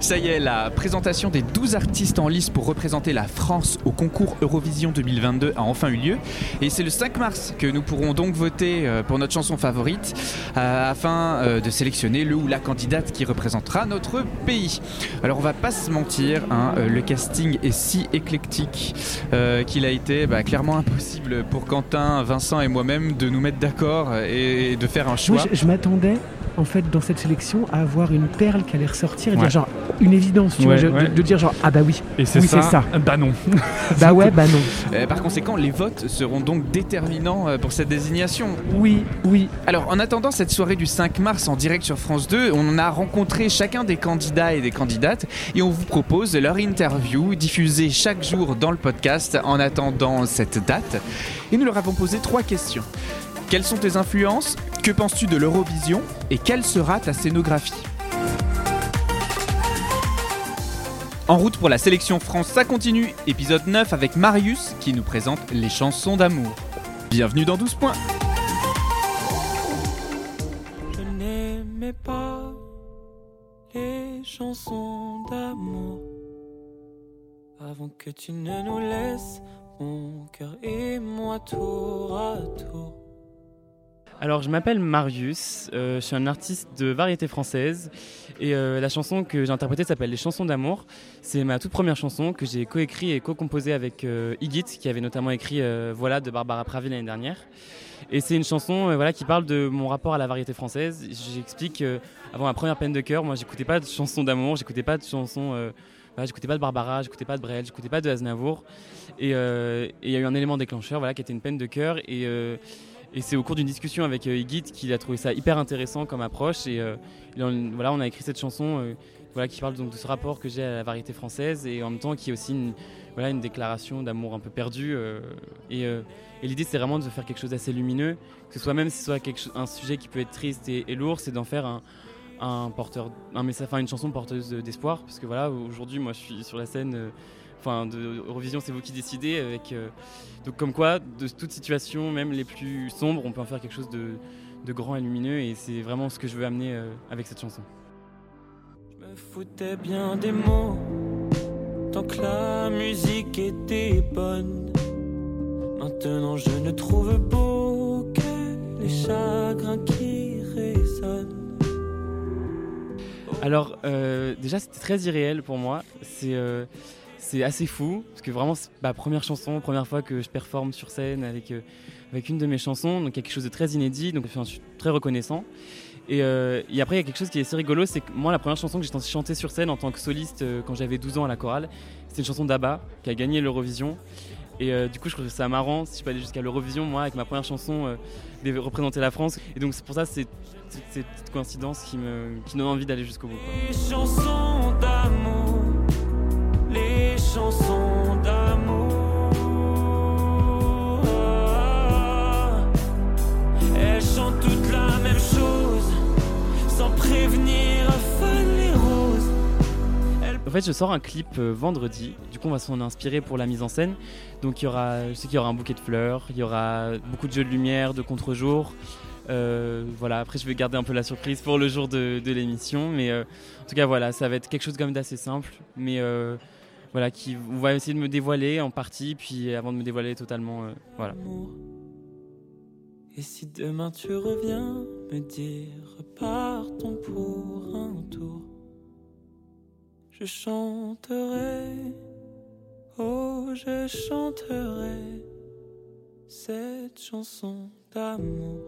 Ça y est, la présentation des 12 artistes en lice pour représenter la France au concours Eurovision 2022 a enfin eu lieu. Et c'est le 5 mars que nous pourrons donc voter euh, pour notre chanson favorite euh, afin euh, de sélectionner le ou la candidate qui représentera notre pays. Alors on va pas se mentir, hein, le casting est si éclectique qu'il a été bah, clairement impossible pour Quentin, Vincent et moi-même de nous mettre d'accord et de faire un choix. je m'attendais en fait dans cette sélection à avoir une perle qui allait ressortir et dire genre une évidence, tu vois, de, dire genre ah bah oui, et c'est ça, bah non. bah ouais, bah non. Euh, par conséquent, les votes seront donc déterminants euh, pour cette désignation. Oui, oui. Alors en attendant cette soirée du 5 mars en direct sur France 2, on a rencontré chacun des candidats et des candidates et on vous propose leur interview diffusée chaque jour dans le podcast en attendant cette date. Et nous leur avons posé trois questions. Quelles sont tes influences? Que penses-tu de l'Eurovision? Et quelle sera ta scénographie? En route pour la sélection France, ça continue. Épisode 9 avec Marius qui nous présente les chansons d'amour. Bienvenue dans 12 points. Je n'aimais pas les chansons d'amour avant que tu ne nous laisses mon cœur et moi tour à tour. Alors, je m'appelle Marius, euh, je suis un artiste de variété française et euh, la chanson que j'ai interprétée s'appelle Les chansons d'amour. C'est ma toute première chanson que j'ai coécrit et co-composée avec euh, qui avait notamment écrit Voilà de Barbara Pravi l'année dernière. Et c'est une chanson voilà, qui parle de mon rapport à la variété française. J'explique avant ma première peine de cœur, moi j'écoutais pas de chansons d'amour, j'écoutais pas de chansons. j'écoutais pas de Barbara, j'écoutais pas de Brel, j'écoutais pas de Aznavour. Et il y a eu un élément déclencheur voilà, qui était une peine de cœur. Et et c'est au cours d'une discussion avec euh, Igit qu'il a trouvé ça hyper intéressant comme approche. Et euh, voilà, on a écrit cette chanson euh, voilà, qui parle donc de ce rapport que j'ai à la variété française et en même temps qui est aussi une, voilà, une déclaration d'amour un peu perdu. et, l'idée, c'est vraiment de faire quelque chose d'assez lumineux, que ce soit même si ce soit un sujet qui peut être triste et, lourd, c'est d'en faire un, un porteur, un message, enfin une chanson porteuse d'espoir, parce que voilà, aujourd'hui, moi, je suis sur la scène enfin de Eurovision c'est vous qui décidez avec euh, donc comme quoi de toute situation même les plus sombres on peut en faire quelque chose de, grand et lumineux et c'est vraiment ce que je veux amener euh, avec cette chanson. Je me foutais bien des mots tant que la musique était bonne. Maintenant je ne trouve beau que les chagrins qui résonnent. Alors euh, déjà c'était très irréel pour moi. C'est c'est assez fou, parce que vraiment, c'est ma première chanson, première fois que je performe sur scène avec, euh, avec une de mes chansons, donc quelque chose de très inédit, donc je suis très reconnaissant. Euh, et, après, il y a quelque chose qui est assez rigolo, c'est que moi, la première chanson que j'ai chanter sur scène en tant que soliste euh, quand j'avais 12 ans à la chorale, c'était une chanson d'Abba qui a gagné l'Eurovision. Et du coup, je trouve ça marrant si je peux aller jusqu'à l'Eurovision, moi, avec ma première chanson, de représenter la France. Et donc, c'est pour ça, c'est cette coïncidence qui me, qui donne envie d'aller jusqu'au bout. chansons chansons d'amour. La même chose, sans prévenir les roses. En fait, je sors un clip euh, vendredi. Du coup, on va s'en inspirer pour la mise en scène. Donc, il y aura, je sais qu'il y aura un bouquet de fleurs, il y aura beaucoup de jeux de lumière, de contre-jour. Euh, voilà, après je vais garder un peu la surprise pour le jour de, l'émission, mais euh, en tout cas voilà, ça va être quelque chose comme d'assez simple, mais voilà, qui on va essayer de me dévoiler en partie, puis avant de me dévoiler totalement, euh, voilà. Et si demain tu reviens me dire partons pour un tour, je chanterai, oh je chanterai cette chanson d'amour.